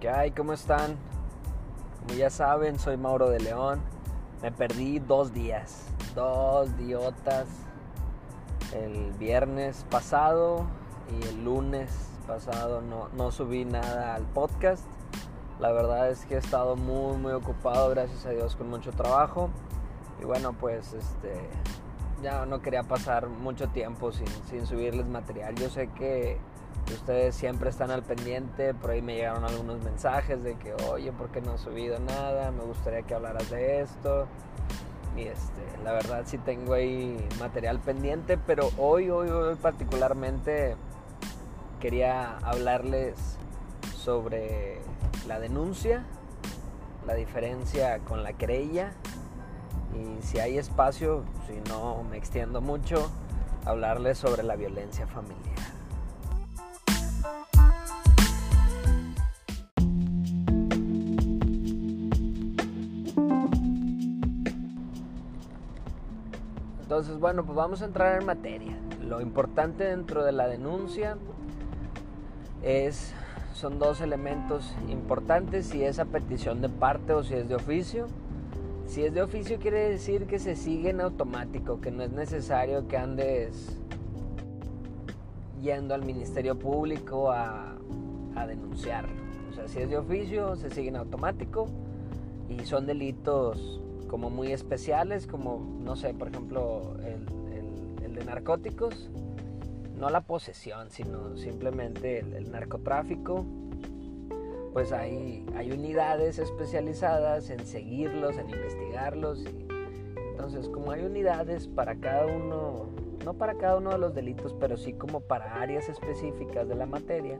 ¿Qué hay? ¿Cómo están? Como ya saben, soy Mauro de León. Me perdí dos días, dos diotas. El viernes pasado y el lunes pasado no, no subí nada al podcast. La verdad es que he estado muy, muy ocupado, gracias a Dios, con mucho trabajo. Y bueno, pues este, ya no quería pasar mucho tiempo sin, sin subirles material. Yo sé que ustedes siempre están al pendiente, por ahí me llegaron algunos mensajes de que, oye, ¿por qué no has subido nada? Me gustaría que hablaras de esto. Y este, la verdad sí tengo ahí material pendiente, pero hoy, hoy, hoy particularmente quería hablarles sobre la denuncia, la diferencia con la querella y si hay espacio, si no me extiendo mucho, hablarles sobre la violencia familiar. Entonces, bueno, pues vamos a entrar en materia. Lo importante dentro de la denuncia es son dos elementos importantes, si es a petición de parte o si es de oficio. Si es de oficio quiere decir que se sigue en automático, que no es necesario que andes yendo al Ministerio Público a, denunciarlo. O sea, si es de oficio, se sigue en automático y son delitos como muy especiales, como, no sé, por ejemplo, el, el, de narcóticos, no la posesión, sino simplemente el, narcotráfico, pues hay, hay unidades especializadas en seguirlos, en investigarlos. Y, entonces, como hay unidades para cada uno, no para cada uno de los delitos, pero sí como para áreas específicas de la materia,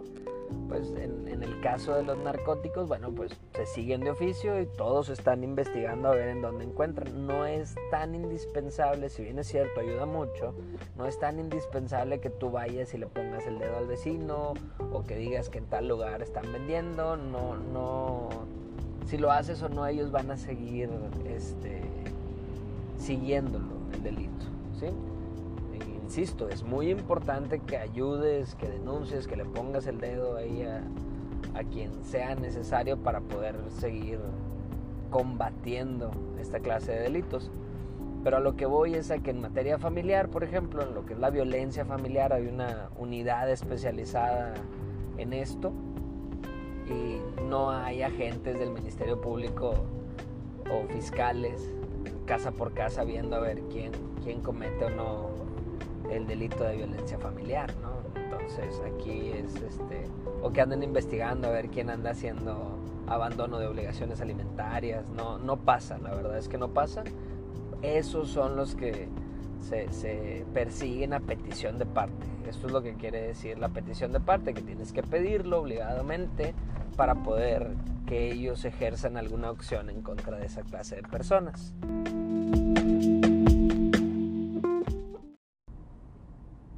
pues en, el caso de los narcóticos, bueno, pues se siguen de oficio y todos están investigando a ver en dónde encuentran. No es tan indispensable, si bien es cierto, ayuda mucho, no es tan indispensable que tú vayas y le pongas el dedo al vecino o que digas que en tal lugar están vendiendo, no, no, si lo haces o no, ellos van a seguir este, siguiéndolo, el delito, ¿sí? Insisto, es muy importante que ayudes, que denuncies, que le pongas el dedo ahí a, quien sea necesario para poder seguir combatiendo esta clase de delitos. Pero a lo que voy es a que en materia familiar, por ejemplo, en lo que es la violencia familiar, hay una unidad especializada en esto y no hay agentes del Ministerio Público o fiscales casa por casa viendo a ver quién, quién comete o no el delito de violencia familiar, ¿no? Entonces aquí es este, o que anden investigando a ver quién anda haciendo abandono de obligaciones alimentarias, no, no pasa, la verdad es que no pasa. Esos son los que se, persiguen a petición de parte. Esto es lo que quiere decir la petición de parte, que tienes que pedirlo obligadamente para poder que ellos ejerzan alguna opción en contra de esa clase de personas.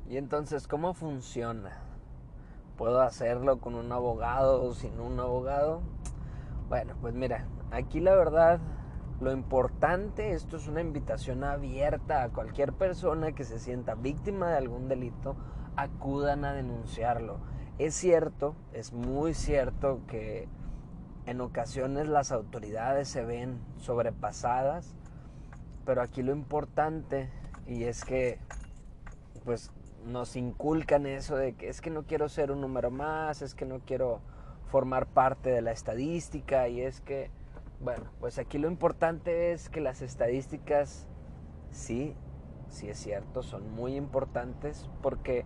Y entonces, ¿cómo funciona? ¿Puedo hacerlo con un abogado o sin un abogado? Bueno, pues mira, aquí la verdad, lo importante, esto es una invitación abierta a cualquier persona que se sienta víctima de algún delito, acudan a denunciarlo. Es cierto, es muy cierto que en ocasiones las autoridades se ven sobrepasadas, pero aquí lo importante y es que pues nos inculcan eso de que es que no quiero ser un número más, es que no quiero formar parte de la estadística y es que, bueno, pues aquí lo importante es que las estadísticas sí, sí es cierto, son muy importantes porque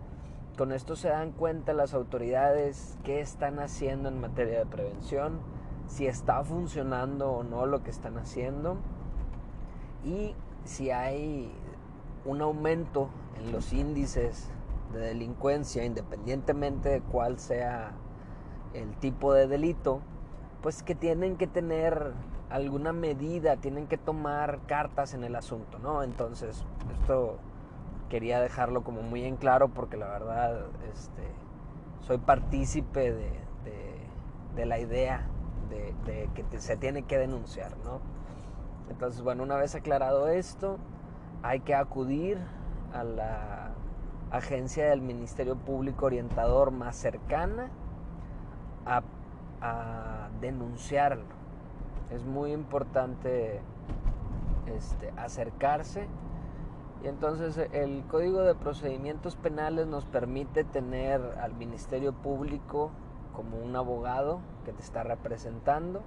con esto se dan cuenta las autoridades qué están haciendo en materia de prevención, si está funcionando o no lo que están haciendo y si hay un aumento en los índices de delincuencia, independientemente de cuál sea el tipo de delito, pues que tienen que tener alguna medida, tienen que tomar cartas en el asunto, ¿no? Entonces, esto quería dejarlo como muy en claro porque la verdad este, soy partícipe de, de, la idea de, de que se tiene que denunciar, ¿no? Entonces, bueno, una vez aclarado esto, hay que acudir a la agencia del Ministerio Público orientador más cercana a, denunciarlo. Es muy importante este, acercarse. Y entonces el Código de Procedimientos Penales nos permite tener al Ministerio Público como un abogado que te está representando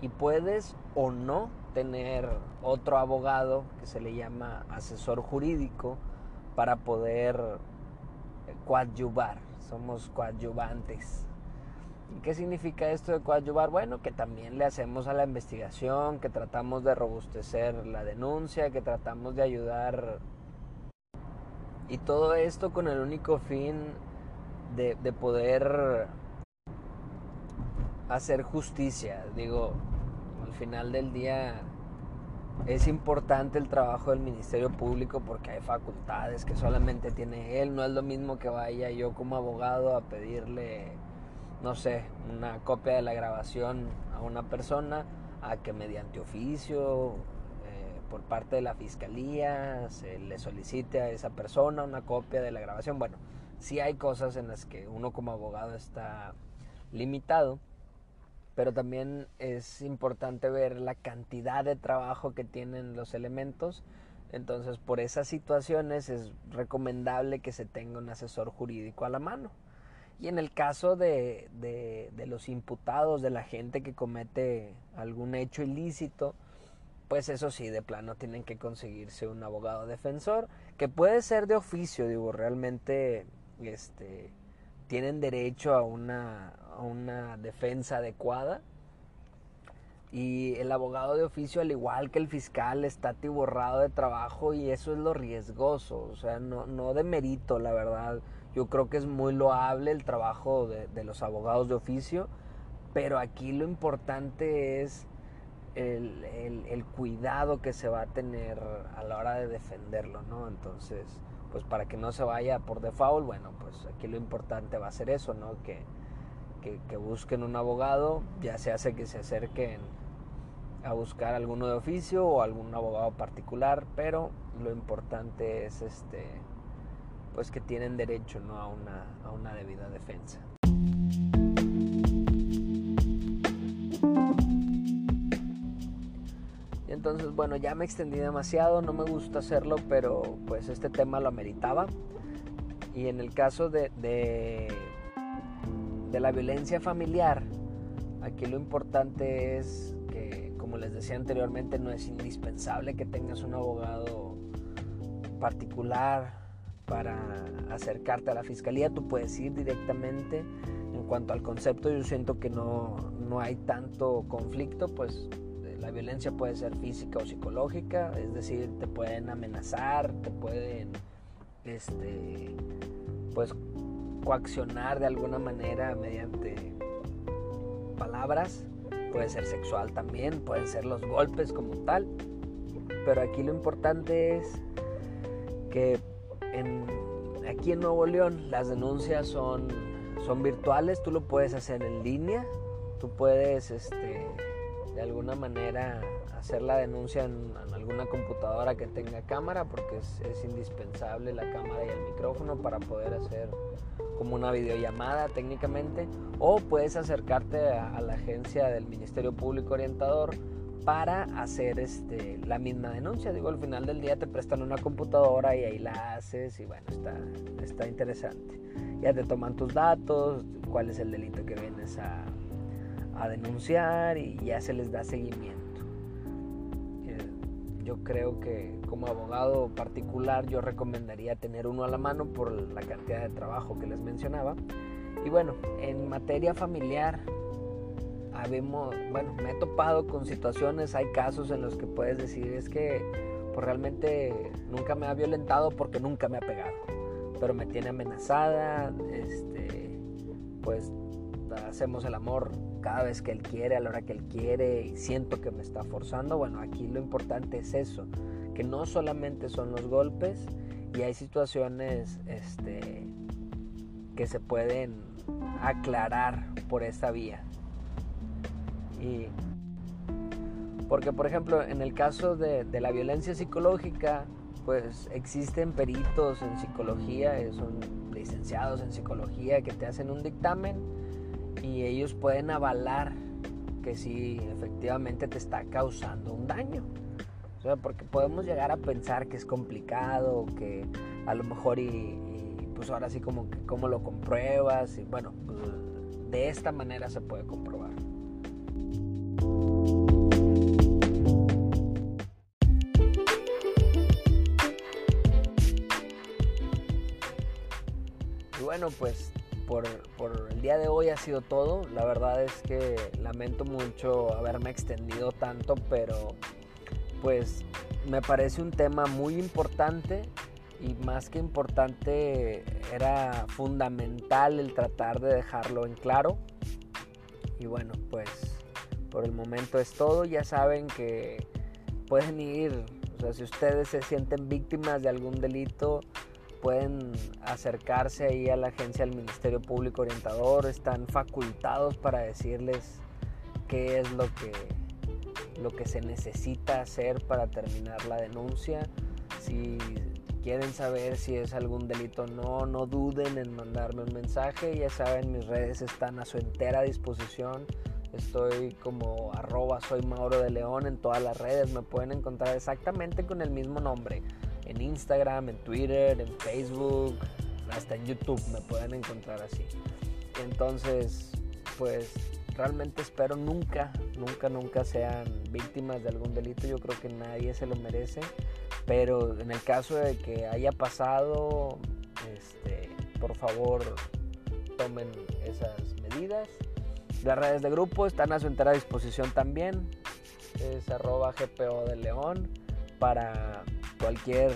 y puedes o no tener otro abogado que se le llama asesor jurídico para poder coadyuvar. Somos coadyuvantes. ¿Y qué significa esto de coadyuvar? Bueno, que también le hacemos a la investigación, que tratamos de robustecer la denuncia, que tratamos de ayudar. Y todo esto con el único fin de, de poder hacer justicia. Digo, final del día es importante el trabajo del Ministerio Público porque hay facultades que solamente tiene él. No es lo mismo que vaya yo como abogado a pedirle no sé, una copia de la grabación a una persona, a que mediante oficio eh, por parte de la fiscalía se le solicite a esa persona una copia de la grabación. Bueno, sí hay cosas en las que uno como abogado está limitado, pero también es importante ver la cantidad de trabajo que tienen los elementos. Entonces, por esas situaciones es recomendable que se tenga un asesor jurídico a la mano. Y en el caso de, de, los imputados, de la gente que comete algún hecho ilícito, pues eso sí, de plano tienen que conseguirse un abogado defensor, que puede ser de oficio, digo, realmente este, tienen derecho a una, a una defensa adecuada. Y el abogado de oficio, al igual que el fiscal, está atiborrado de trabajo y eso es lo riesgoso, o sea, no, no de mérito, la verdad yo creo que es muy loable el trabajo de, los abogados de oficio, pero aquí lo importante es el, cuidado que se va a tener a la hora de defenderlo, ¿no? Entonces, pues para que no se vaya por default, bueno, pues aquí lo importante va a ser eso, ¿no? Que, que, busquen un abogado, ya se hace que se acerquen a buscar alguno de oficio o algún abogado particular, pero lo importante es este pues que tienen derecho ¿no? a, una, a una debida defensa. Entonces, bueno, ya me extendí demasiado, no me gusta hacerlo, pero pues este tema lo ameritaba. Y en el caso de, de, la violencia familiar, aquí lo importante es que, como les decía anteriormente, no es indispensable que tengas un abogado particular para acercarte a la fiscalía, tú puedes ir directamente. En cuanto al concepto, yo siento que no, no hay tanto conflicto, pues la violencia puede ser física o psicológica, es decir, te pueden amenazar, te pueden, este, pues, coaccionar de alguna manera mediante palabras, puede ser sexual también, pueden ser los golpes como tal, pero aquí lo importante es que aquí en Nuevo León las denuncias son, son virtuales, tú lo puedes hacer en línea, tú puedes este, de alguna manera hacer la denuncia en, alguna computadora que tenga cámara porque es, indispensable la cámara y el micrófono para poder hacer como una videollamada técnicamente o puedes acercarte a la agencia del Ministerio Público Orientador para hacer este, la misma denuncia. Digo, al final del día te prestan una computadora y ahí la haces y bueno, está, está interesante. Ya te toman tus datos, cuál es el delito que vienes a, a denunciar y ya se les da seguimiento. Eh, yo creo que como abogado particular yo recomendaría tener uno a la mano por la cantidad de trabajo que les mencionaba. Y bueno, en materia familiar, bueno, me he topado con situaciones, hay casos en los que puedes decir es que pues realmente nunca me ha violentado porque nunca me ha pegado, pero me tiene amenazada, este, pues hacemos el amor cada vez que él quiere, a la hora que él quiere y siento que me está forzando. Bueno, aquí lo importante es eso, que no solamente son los golpes y hay situaciones este, que se pueden aclarar por esta vía. Y porque, por ejemplo, en el caso de, la violencia psicológica, pues existen peritos en psicología, eh, son licenciados en psicología que te hacen un dictamen y, ellos pueden avalar que sí, efectivamente te está causando un daño. O sea, porque podemos llegar a pensar que es complicado, que a lo mejor y, pues ahora sí como que cómo lo compruebas y bueno, pues de esta manera se puede comprobar. Y bueno, pues por, por, el día de hoy ha sido todo. La verdad es que lamento mucho haberme extendido tanto, pero pues me parece un tema muy importante y más que importante era fundamental el tratar de dejarlo en claro. Y bueno, pues por el momento es todo. Ya saben que pueden ir, o sea, si ustedes se sienten víctimas de algún delito, pueden acercarse ahí a la agencia del Ministerio Público Orientador. Están facultados para decirles qué es lo que, lo que se necesita hacer para terminar la denuncia. Si quieren saber si es algún delito o no, no duden en mandarme un mensaje. Ya saben, mis redes están a su entera disposición. Estoy como arroba soy Mauro de León en todas las redes. Me pueden encontrar exactamente con el mismo nombre. En Instagram, en Twitter, en Facebook, hasta en YouTube me pueden encontrar así. Entonces, pues realmente espero nunca, nunca, nunca sean víctimas de algún delito. Yo creo que nadie se lo merece. Pero en el caso de que haya pasado, este, por favor tomen esas medidas. Las redes de grupo están a su entera disposición también. Es arroba GPO de León para cualquier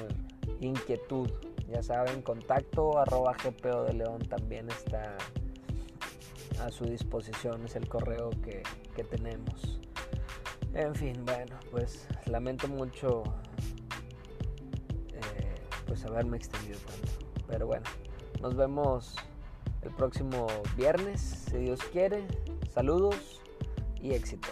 inquietud. Ya saben, contacto arroba GPO de León también está a su disposición. Es el correo que, que tenemos. En fin, bueno, pues lamento mucho pues haberme extendido tanto. Pero bueno, nos vemos el próximo viernes, si Dios quiere. Saludos y éxito.